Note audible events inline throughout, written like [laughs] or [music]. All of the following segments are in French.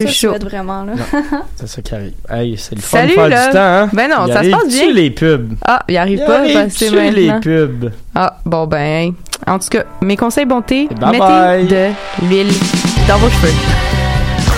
ça, je chaud. vraiment, là. C'est ça qui arrive. Hey, c'est le fun Salut, de faire là. du temps, hein? Ben non, Il ça se passe bien. les pubs? Ah, il arrive Il pas passer les pubs? Ah, bon ben, en tout cas, mes conseils bonté, Bye mettez bye. de l'huile dans vos cheveux.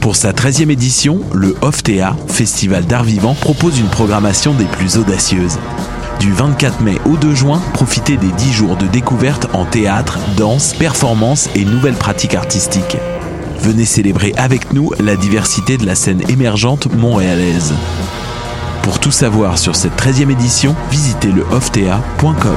Pour sa 13e édition, le OFTEA, Festival d'art vivant, propose une programmation des plus audacieuses. Du 24 mai au 2 juin, profitez des 10 jours de découverte en théâtre, danse, performance et nouvelles pratiques artistiques. Venez célébrer avec nous la diversité de la scène émergente montréalaise. Pour tout savoir sur cette 13e édition, visitez le oftea.com.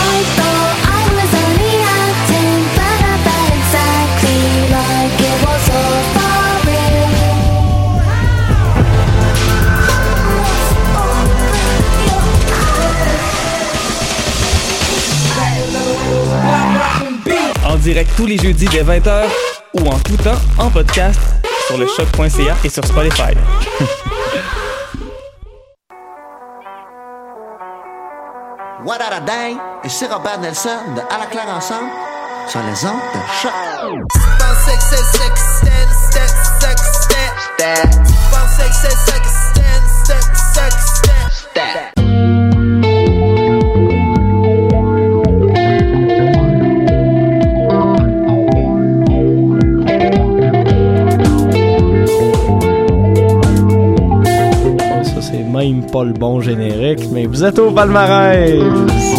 Direct tous les jeudis dès 20h ou en tout temps en podcast sur le choc.ca et sur Spotify. What a day? Et c'est Robert Nelson de À la claire ensemble sur les ondes de choc. Pas le bon générique, mais vous êtes au palmarès!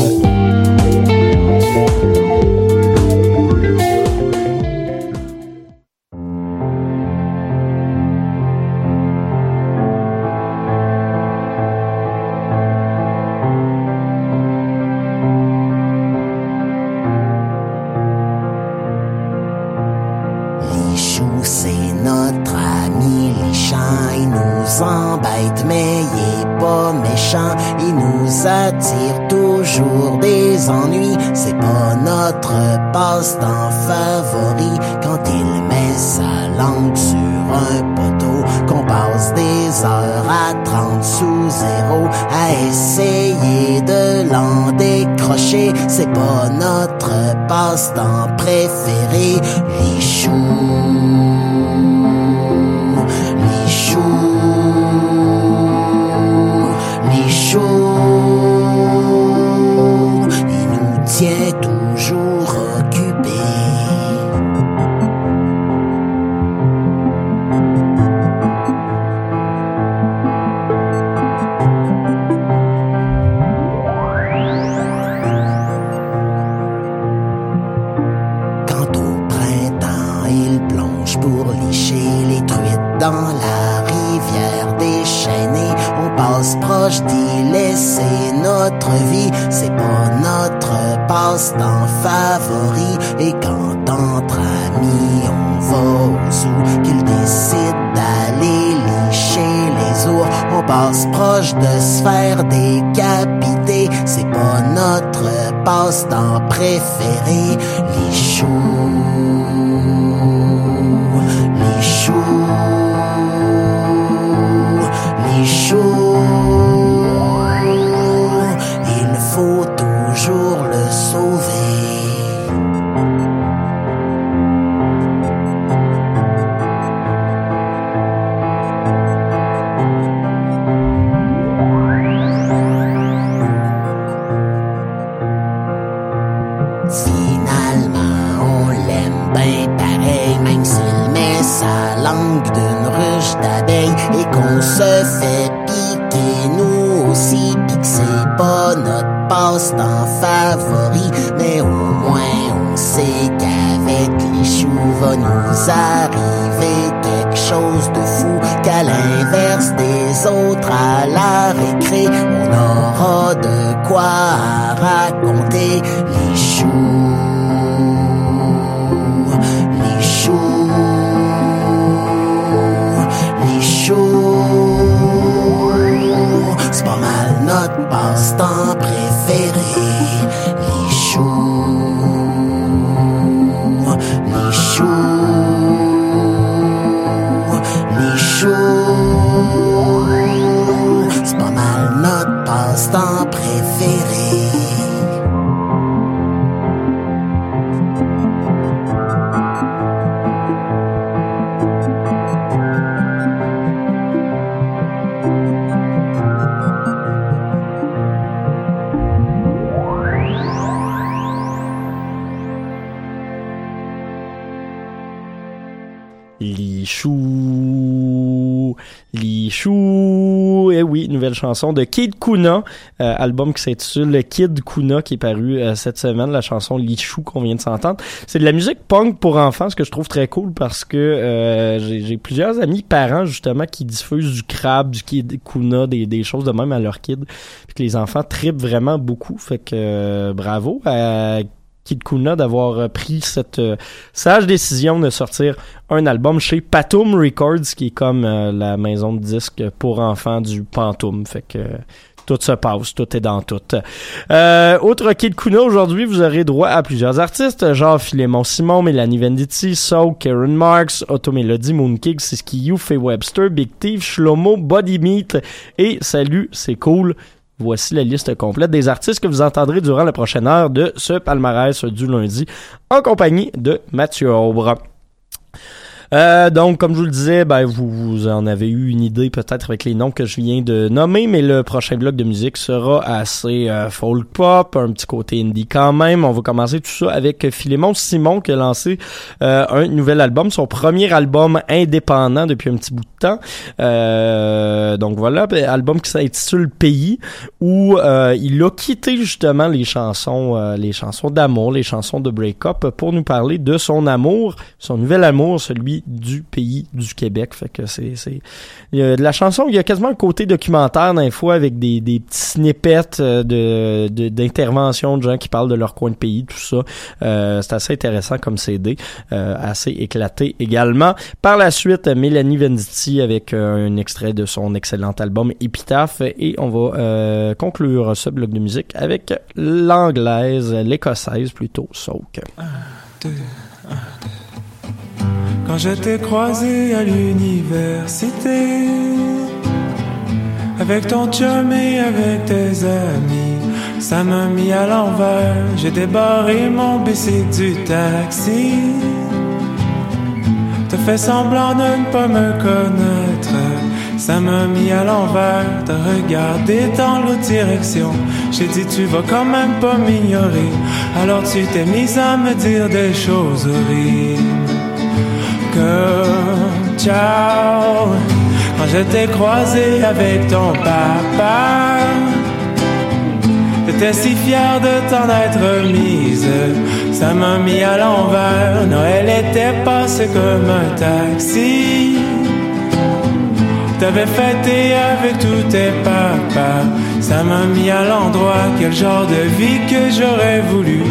Préféré. Les chanson de Kid Kuna, euh, album qui s'intitule Kid Kuna qui est paru euh, cette semaine, la chanson Lichou qu'on vient de s'entendre. C'est de la musique punk pour enfants, ce que je trouve très cool parce que euh, j'ai plusieurs amis parents justement qui diffusent du crabe, du Kid Kuna, des, des choses de même à leurs kids, puis que les enfants tripent vraiment beaucoup, fait que euh, bravo à Kid Kuna d'avoir euh, pris cette euh, sage décision de sortir un album chez Patum Records, qui est comme euh, la maison de disques pour enfants du Pantoum. Fait que tout se passe, tout est dans tout. Autre Kid Kuna, aujourd'hui, vous aurez droit à plusieurs artistes, genre Philémon Simon, Mélanie Venditti, So, Karen Marks, Auto Melody, Moonkig, Siski You, Faye Webster, Big Thief, Shlomo, Body Meat et Salut, c'est cool. Voici la liste complète des artistes que vous entendrez durant la prochaine heure de ce palmarès du lundi en compagnie de Mathieu Aubre. Euh, donc, comme je vous le disais, ben, vous, en avez eu une idée peut-être avec les noms que je viens de nommer, mais le prochain bloc de musique sera assez euh, folk pop, un petit côté indie quand même. On va commencer tout ça avec Philémon Simon qui a lancé euh, un nouvel album, son premier album indépendant depuis un petit bout de Euh, donc voilà, ben, album qui s'intitule Pays, où euh, il a quitté justement les chansons, euh, les chansons d'amour, les chansons de break-up pour nous parler de son amour, son nouvel amour, celui du pays du Québec. Fait que c'est, c'est, de la chanson, il y a quasiment un côté documentaire d'un fois avec des, des petits snippets euh, de, de- d'interventions de gens qui parlent de leur coin de pays, tout ça. Euh, c'est assez intéressant comme CD, euh, assez éclaté également. Par la suite, Mélanie Venditti avec euh, un extrait de son excellent album Épitaphe et on va euh, conclure ce bloc de musique avec l'anglaise, l'écossaise plutôt, Soak. Quand je t'ai croisé à l'université, avec ton chum et avec tes amis, ça m'a mis à l'envers. J'ai débarré mon bicycle du taxi. Fait semblant de ne pas me connaître. Ça m'a mis à l'envers. T'as regardé dans l'autre direction. J'ai dit tu vas quand même pas m'ignorer. Alors tu t'es mise à me dire des choses horribles comme ciao quand je t'ai croisé avec ton papa. J'étais si fier de t'en être mise, ça m'a mis à l'envers. Noël était passé comme un taxi. T'avais fêté avec tous tes papas. Ça m'a mis à l'endroit, quel genre de vie que j'aurais voulu.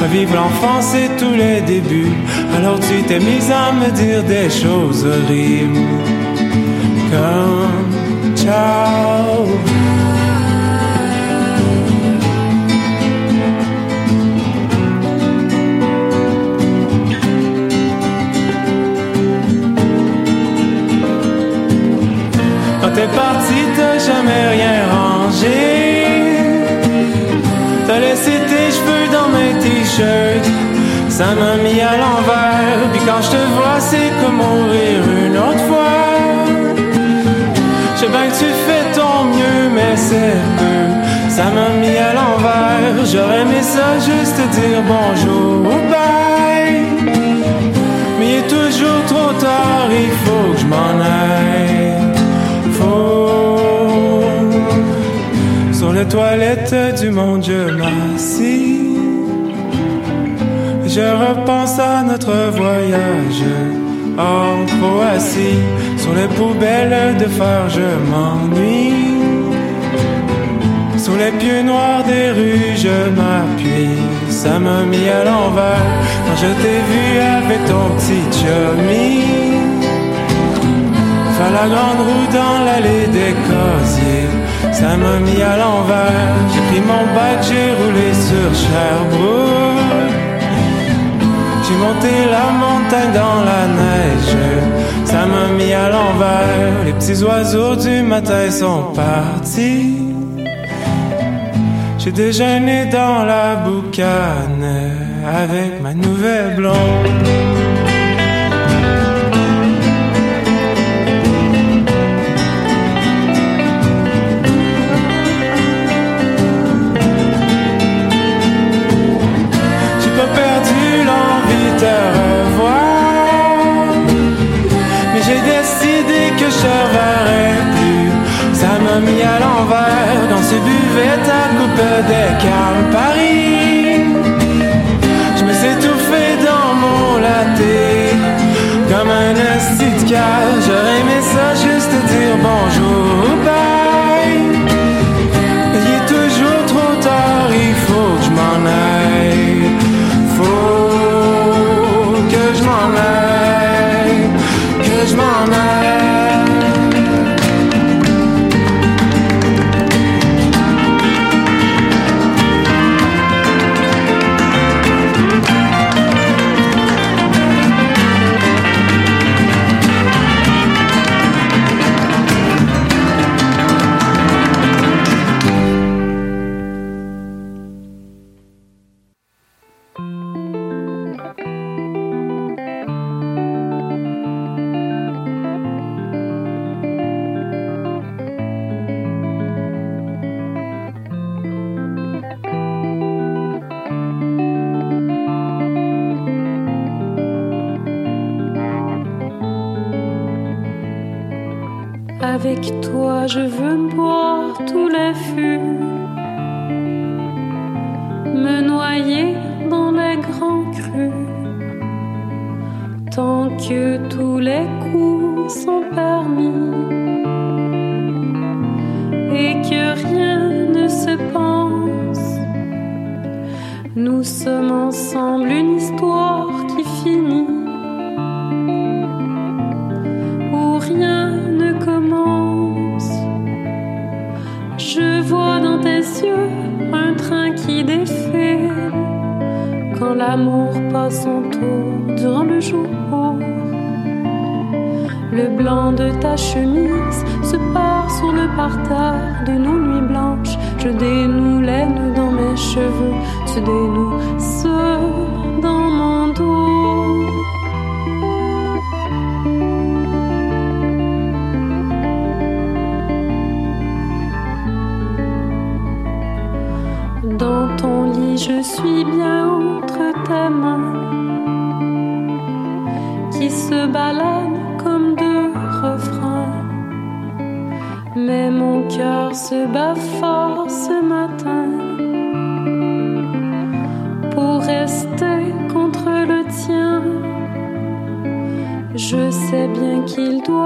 Revivre l'enfance et tous les débuts. Alors tu t'es mise à me dire des choses horribles. Comme ciao. Ça m'a mis à l'envers, puis quand je te vois, c'est comme mourir une autre fois. Je sais bien que tu fais ton mieux, mais c'est peu. Ça m'a mis à l'envers, j'aurais aimé ça juste te dire bonjour ou bye. Mais il est toujours trop tard, il faut que je m'en aille. Faut. Sur les toilettes du monde, je m'assis. Je repense à notre voyage en Croatie. Sur les poubelles de phare, je m'ennuie. Sous les pieux noirs des rues, je m'appuie. Ça m'a mis à l'envers quand je t'ai vu avec ton petit chummy. Faire la grande roue dans l'allée des casiers. Ça m'a mis à l'envers. J'ai pris mon bac, j'ai roulé sur Sherbrooke. J'ai monté la montagne dans la neige. Ça m'a mis à l'envers. Les petits oiseaux du matin sont partis. J'ai déjeuné dans la boucane avec ma nouvelle blonde. J'ai décidé que je te reverrai plus. Ça m'a mis à l'envers dans ce buvette à coupe des calmes Paris. Je me suis étouffé dans mon latte comme un esti de cage. J'aurais aimé ça juste te dire bonjour, l'amour passe son tour durant le jour. Le blanc de ta chemise se part sur le parterre de nos nuits blanches. Je dénoue les dans mes cheveux, tu dénoues ceux dans mon dos. Dans ton lit, je suis bien qui se baladent comme deux refrains. Mais mon cœur se bat fort ce matin pour rester contre le tien. Je sais bien qu'il doit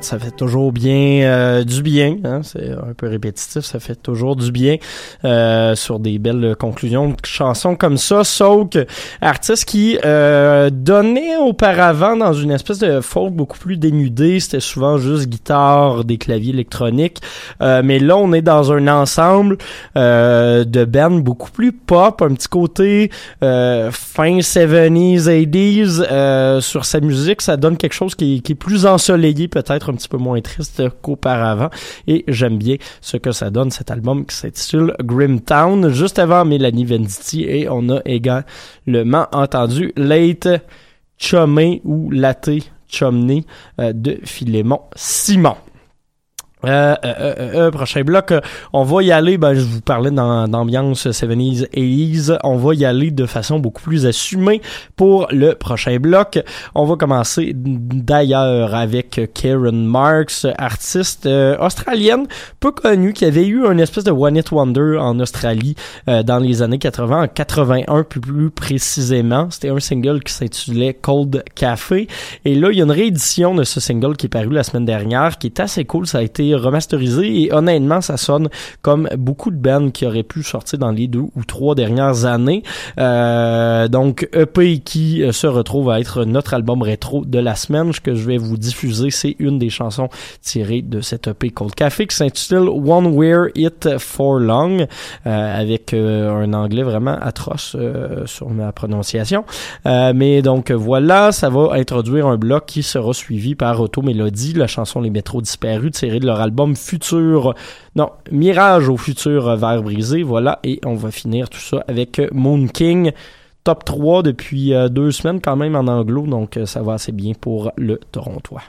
ça fait toujours bien euh, du bien. Hein? C'est un peu répétitif, ça fait toujours du bien euh, sur des belles conclusions de chansons comme ça. Soak, artiste qui euh, donnait auparavant dans une espèce de folk beaucoup plus dénudée. C'était souvent juste guitare, des claviers électroniques. Euh, mais là, on est dans un ensemble euh, de bands beaucoup plus pop, un petit côté euh, fin 70s, 80s euh, sur sa musique. Ça donne quelque chose qui, qui est plus ensoleillé, peut-être un petit peu moins triste qu'auparavant. Et j'aime bien ce que ça donne, cet album qui s'intitule Grim Town, juste avant Mélanie Venditti. Et on a également entendu Late Chumé ou Latte Chumney euh, de Philémon Simon. Euh, euh, euh, euh, prochain bloc, euh, on va y aller, ben, je vous parlais dans- d'ambiance 70s, 80s, on va y aller de façon beaucoup plus assumée pour le prochain bloc. On va commencer d'ailleurs avec Karen Marks, artiste euh, australienne, peu connue, qui avait eu une espèce de One Hit Wonder en Australie dans les années 80, en 81 plus, plus précisément. C'était un single qui s'intitulait Cold Café. Et là, il y a une réédition de ce single qui est paru la semaine dernière, qui est assez cool. Ça a été remasterisé et honnêtement, ça sonne comme beaucoup de bands qui auraient pu sortir dans les deux ou trois dernières années. Euh, donc, EP qui euh, se retrouve à être notre album rétro de la semaine. Ce que je vais vous diffuser, c'est une des chansons tirées de cet EP Cold Café qui s'intitule One Wear It For Long, euh, avec euh, un anglais vraiment atroce sur ma prononciation. Mais donc voilà, ça va introduire un bloc qui sera suivi par Auto-Mélodie, la chanson Les Métros Disparus, tirée de leur album Futur, non, Mirage au futur verre brisé, voilà, et on va finir tout ça avec Moon King. Top 3 depuis euh, deux semaines quand même en anglo, donc euh, ça va assez bien pour le Torontois.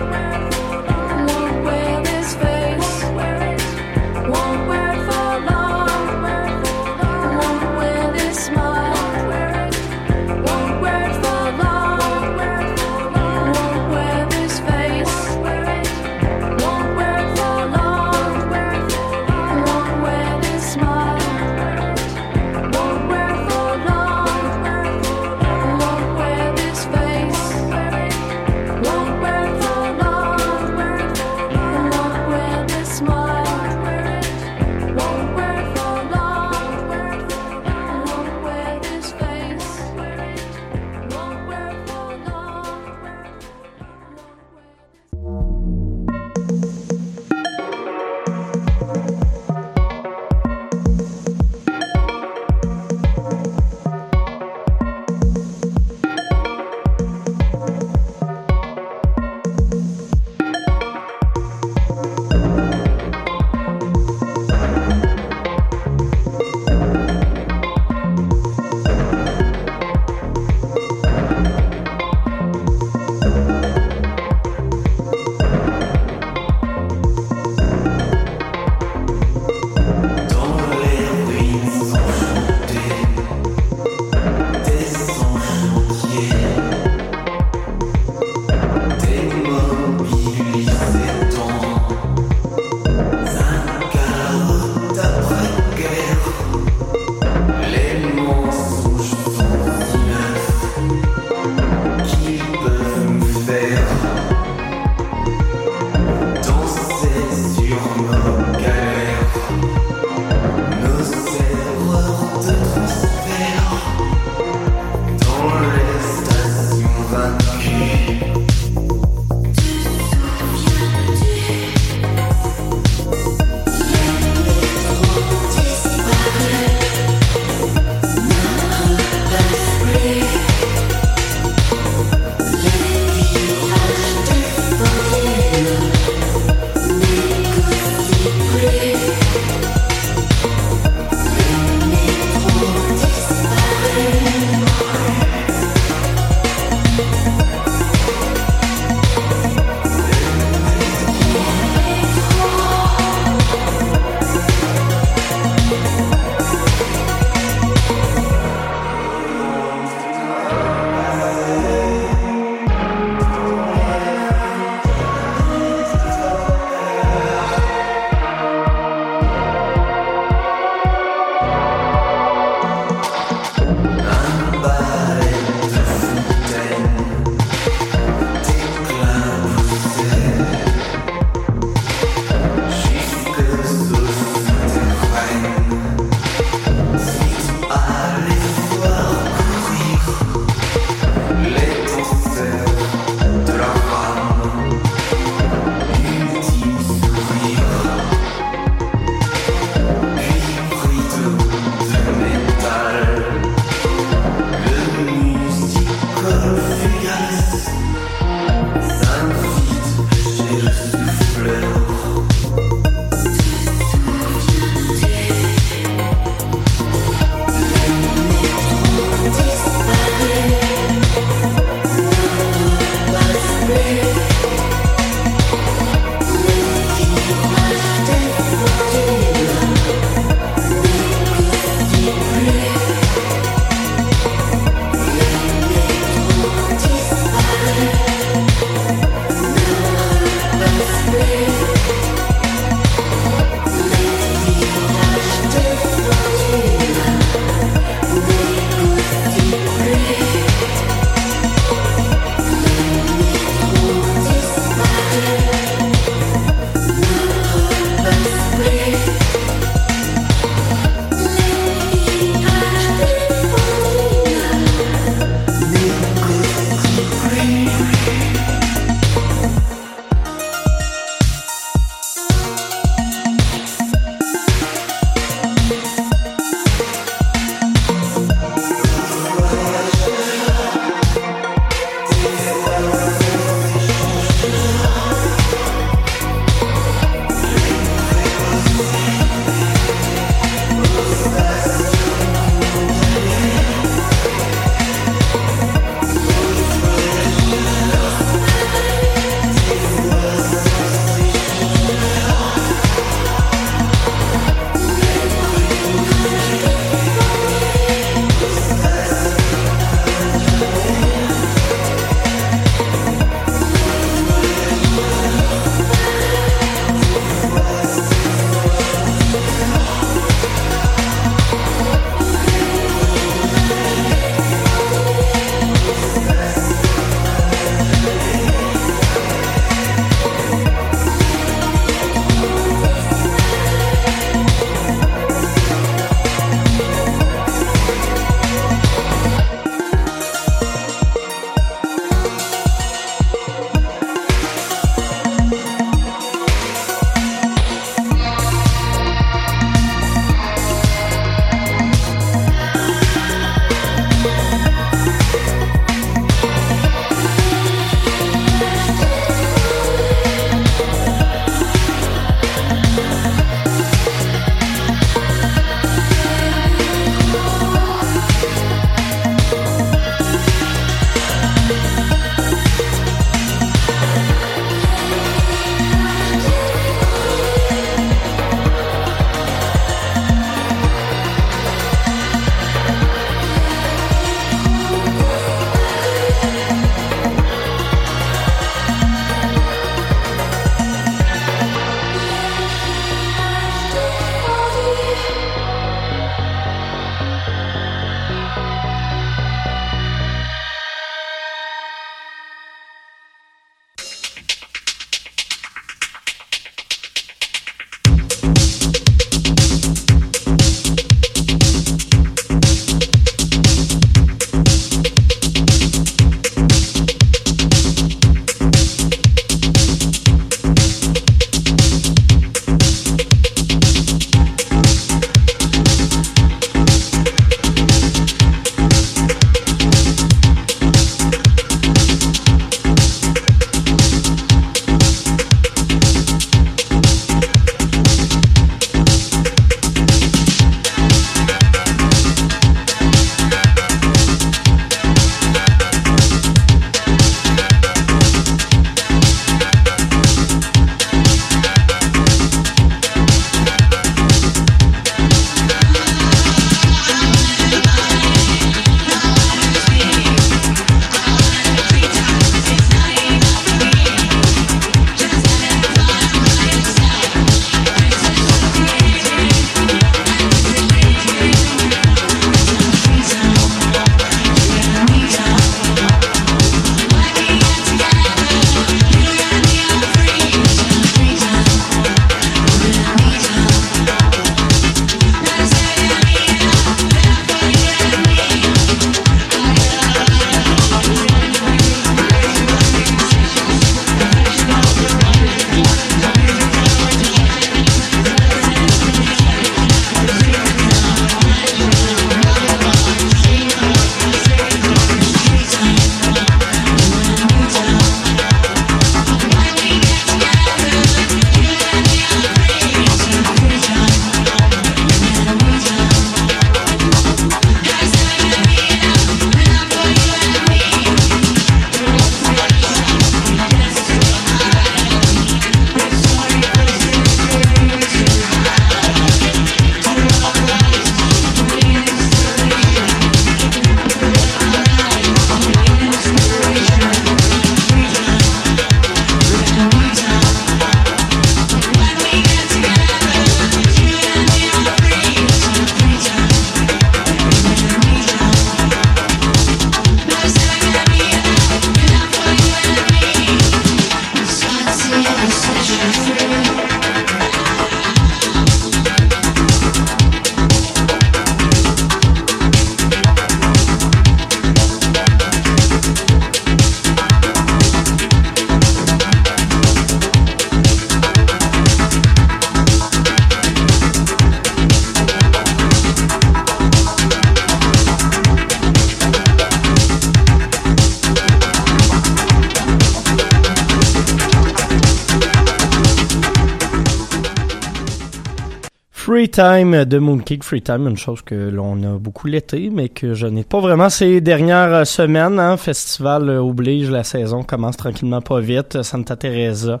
Time de Mooncake. Free Time, une chose que l'on a beaucoup l'été, mais que je n'ai pas vraiment ces dernières semaines. Hein. Festival oblige, la saison commence tranquillement pas vite. Santa Teresa,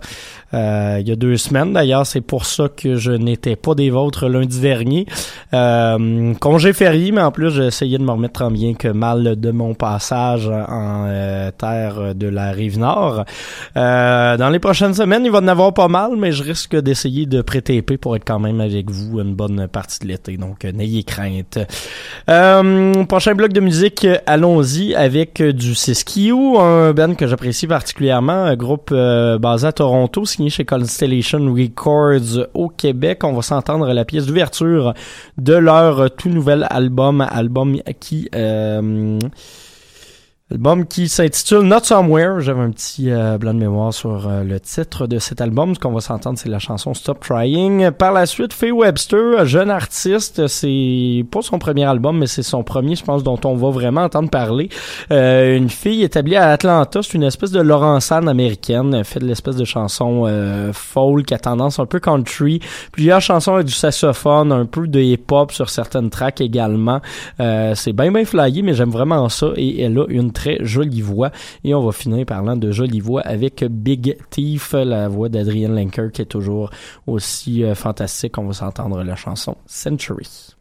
euh, il y a deux semaines d'ailleurs. C'est pour ça que je n'étais pas des vôtres lundi dernier. Euh, congé férié, mais en plus, j'ai essayé de me remettre en bien que mal de mon passage en euh, terre de la rive nord. Euh, dans les prochaines semaines, il va en avoir pas mal, mais je risque d'essayer de prêter épée pour être quand même avec vous une bonne partie de l'été. Donc, euh, n'ayez crainte. Prochain bloc de musique, allons-y avec du Siskiyou, un band que j'apprécie particulièrement, un groupe basé à Toronto, signé chez Constellation Records au Québec. On va s'entendre la pièce d'ouverture leur tout nouvel album, album qui... Album qui s'intitule Not Somewhere. J'avais un petit euh, blanc de mémoire sur euh, le titre de cet album. Ce qu'on va s'entendre, c'est la chanson Stop Trying. Par la suite, Faye Webster, jeune artiste. C'est pas son premier album, mais c'est son premier, je pense, dont on va vraiment entendre parler. Euh, une fille établie à Atlanta. C'est une espèce de Laurensane américaine. Elle fait de l'espèce de chanson euh, folk à tendance un peu country. Plusieurs chansons avec du saxophone, un peu de hip-hop sur certaines tracks également. Euh, c'est bien, bien flyé, mais j'aime vraiment ça. Et elle a une très jolie voix. Et on va finir parlant de jolie voix avec Big Thief, la voix d'Adrienne Lenker qui est toujours aussi euh, fantastique. On va s'entendre la chanson Century.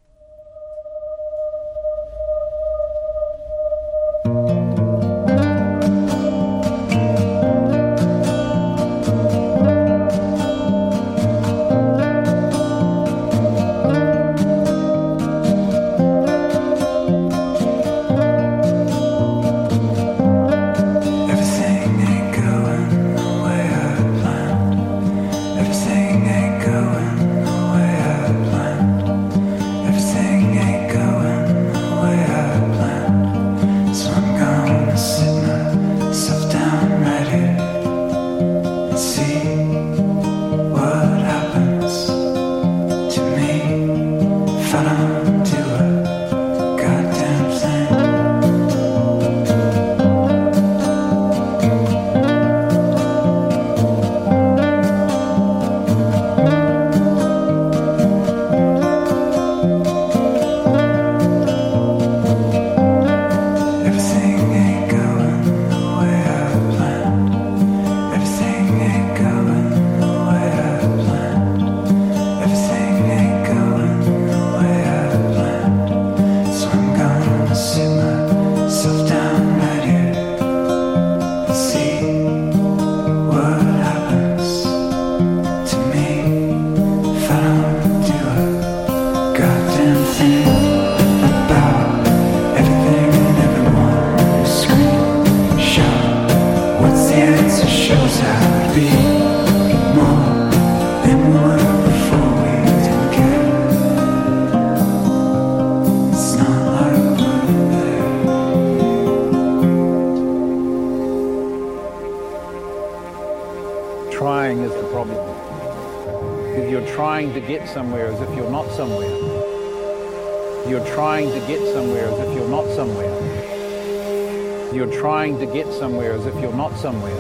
somewhere.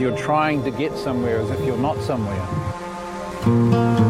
You're trying to get somewhere as if you're not somewhere.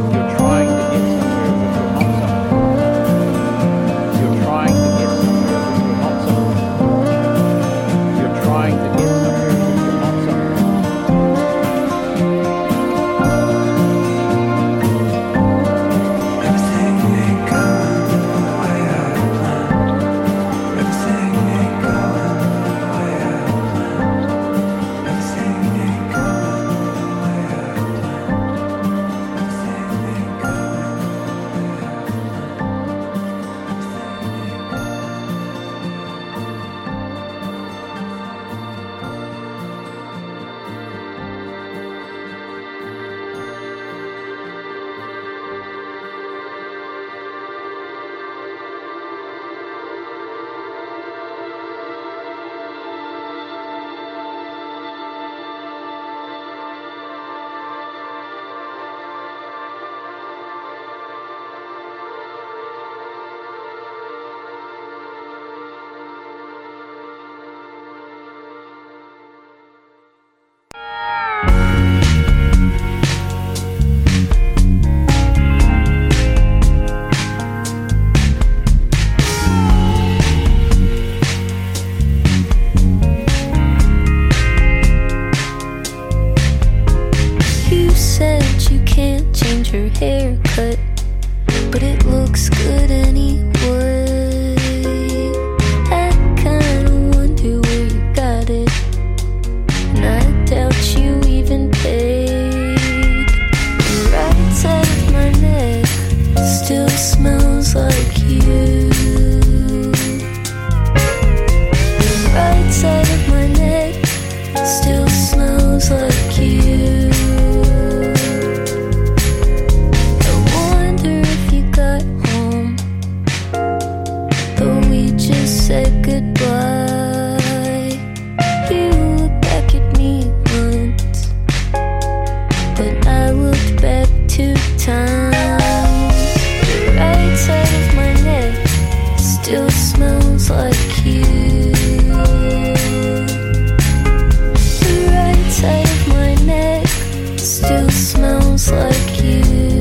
still smells like you.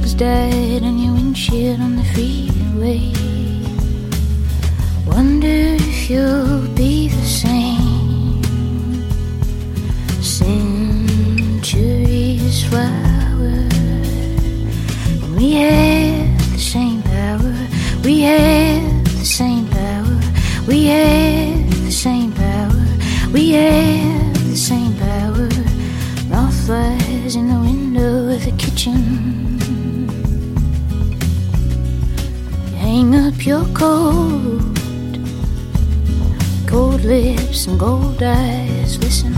Bugs died on your windshield on the freeway. Wonder if you'll be the same. Centuries flower. And we have the same power. We have the same power. We have the same power. We have up your coat. Gold lips and gold eyes, listen.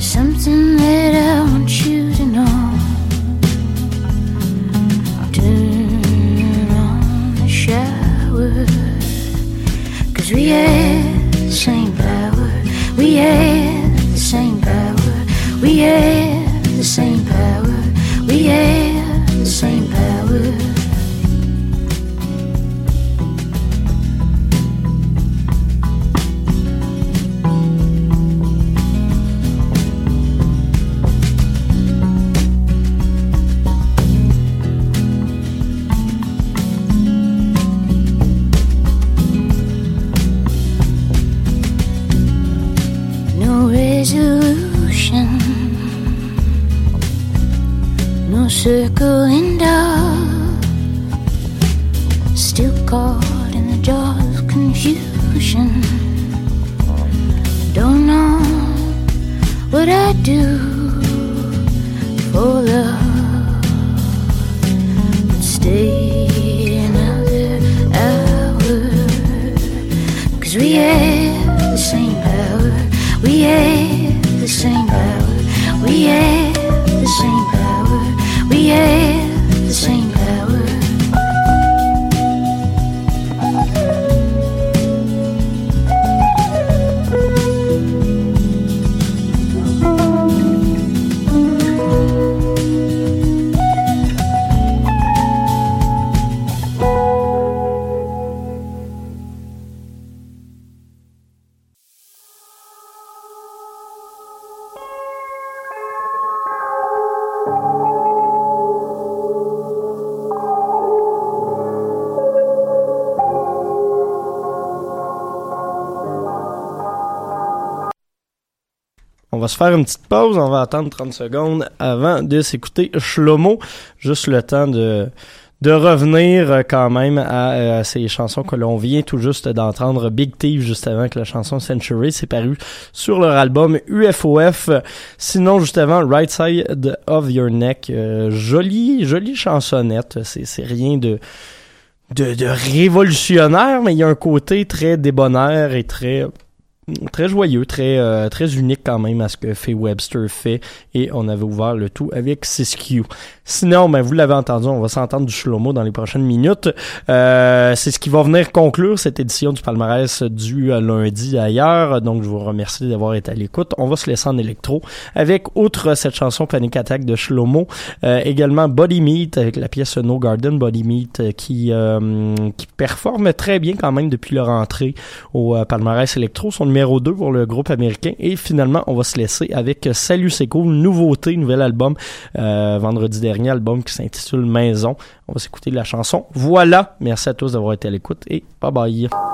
Something that I want you to know. Turn on the shower. Cause we have Cause we have the same power. We have the same power. We have the same va se faire une petite pause, on va attendre 30 secondes avant de s'écouter Shlomo. Juste le temps de, de revenir euh, quand même à, euh, à ces chansons que l'on vient tout juste d'entendre. Big Thief, juste avant que la chanson Century, c'est paru sur leur album UFOF. Sinon, juste avant, Right Side of Your Neck, euh, jolie, jolie chansonnette. C'est, c'est rien de, de, de révolutionnaire, mais il y a un côté très débonnaire et très très joyeux, très euh, très unique quand même à ce que Faye Webster fait et on avait ouvert le tout avec Siskiyou. Sinon, ben vous l'avez entendu, on va s'entendre du Shlomo dans les prochaines minutes. Euh, c'est ce qui va venir conclure cette édition du palmarès du lundi ailleurs. Donc je vous remercie d'avoir été à l'écoute. On va se laisser en électro avec outre cette chanson Panic Attack de Shlomo, euh, également Body Meat avec la pièce No Garden Body Meat euh, qui euh, qui performe très bien quand même depuis leur entrée au euh, palmarès électro. Numéro 2 pour le groupe américain. Et finalement, on va se laisser avec Salut c'est cool, nouveauté, nouvel album, euh, vendredi dernier, album qui s'intitule Maison. On va s'écouter la chanson. Voilà, merci à tous d'avoir été à l'écoute et bye bye.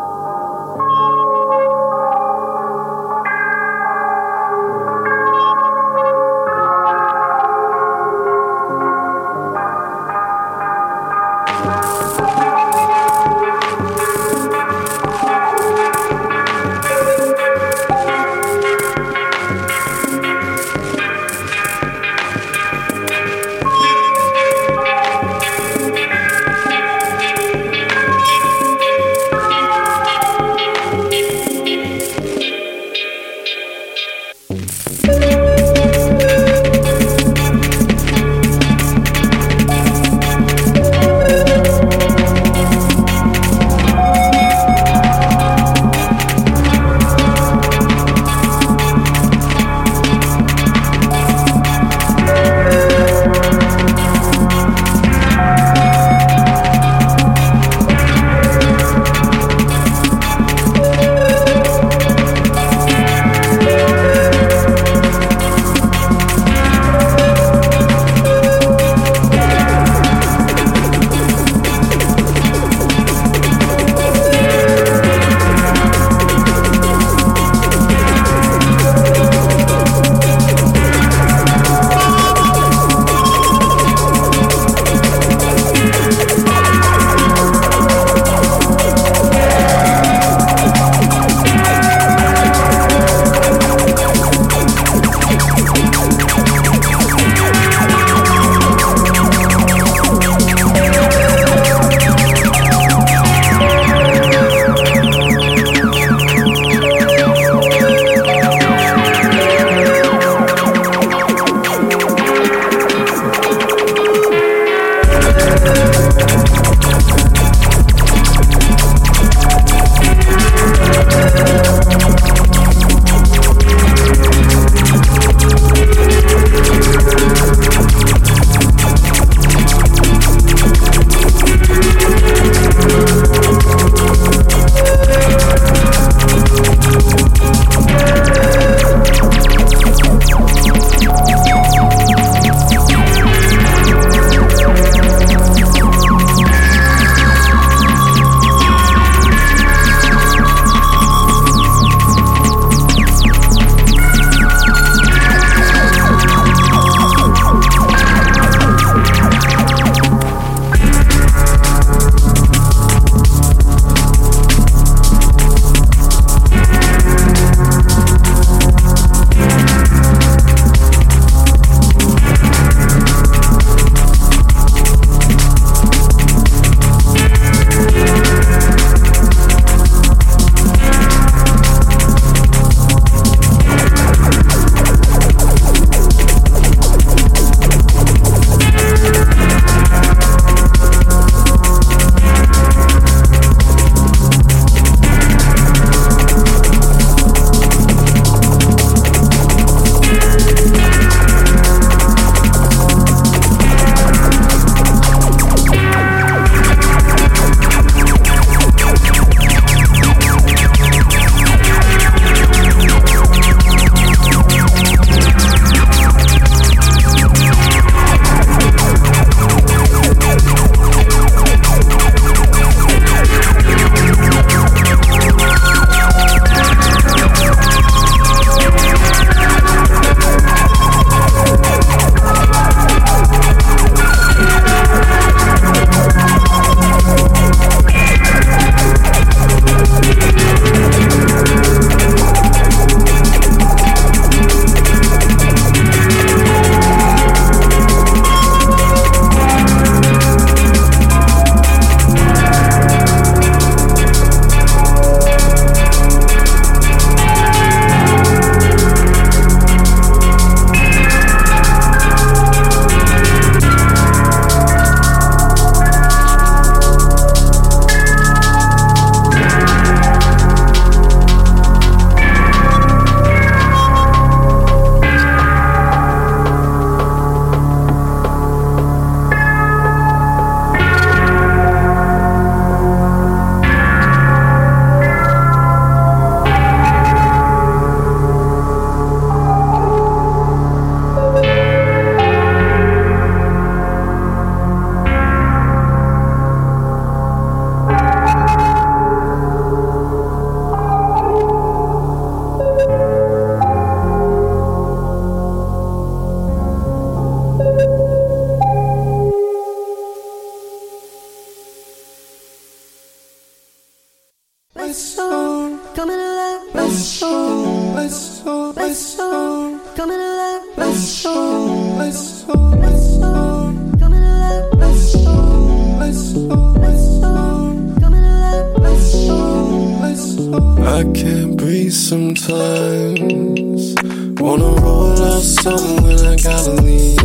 I can't breathe sometimes. Wanna roll out something when I gotta leave.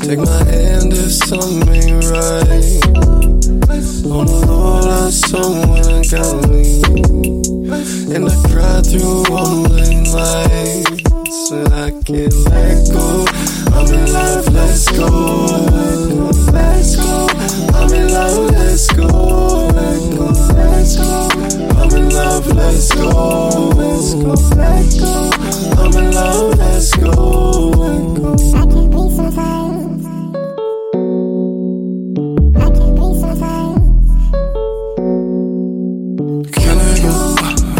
Take my hand if something right. Wanna roll out something when I gotta leave. And I cry through all the lights. And I can't let go. I'm in love, let's go. Let's go. I'm in love, let's go. Let's go. I'm in love, let's go. Let's go. Let's go. I'm in love, let's go. I can't breathe sometimes. I can't breathe sometimes. Can I go?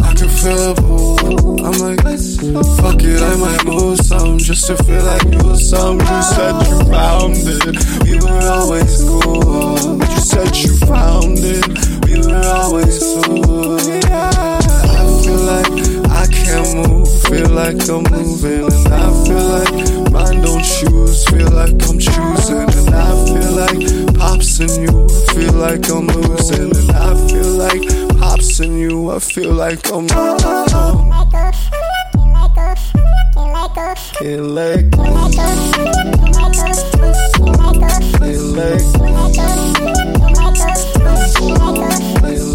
I can feel pull. I'm like, fuck it, I might move some just to feel like you some. You said you found it. We were always cool. You said you found it. Were always cool. I feel like I can't move. Feel like I'm moving, and I feel like mine don't choose. Feel like I'm choosing, and I feel like pops in you. Feel like I'm losing, and I feel like pops in you. I feel like I'm. Can't let go. Can't let go. Can't let go.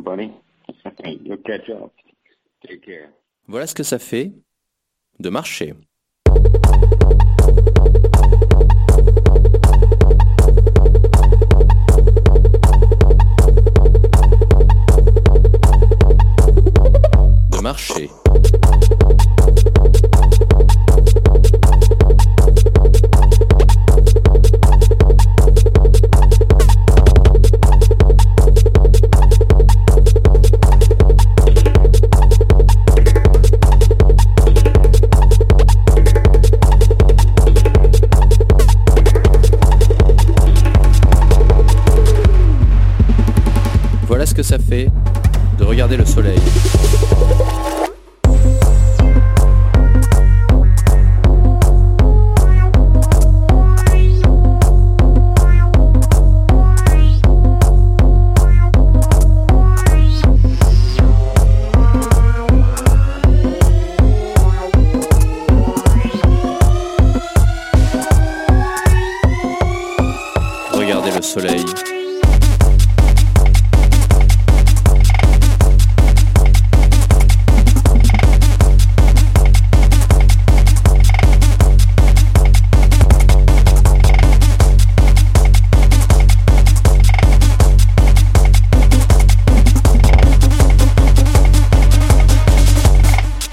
huh, buddy? [laughs] You'll catch up. Take care. Voilà ce que ça fait de marcher. De marcher. Soleil.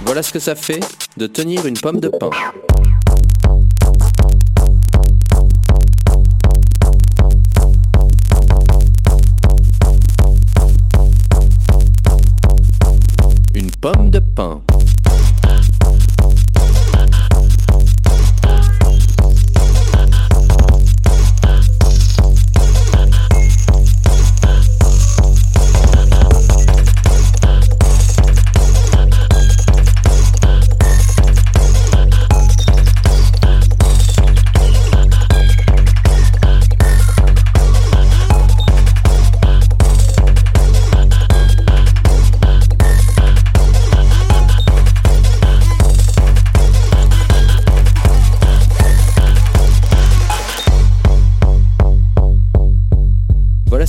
Voilà ce que ça fait de tenir une pomme de pain.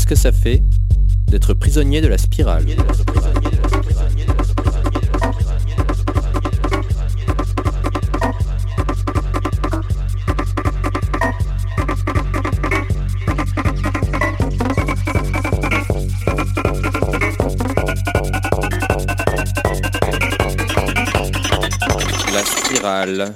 Que ça fait d'être prisonnier de la spirale. La spirale.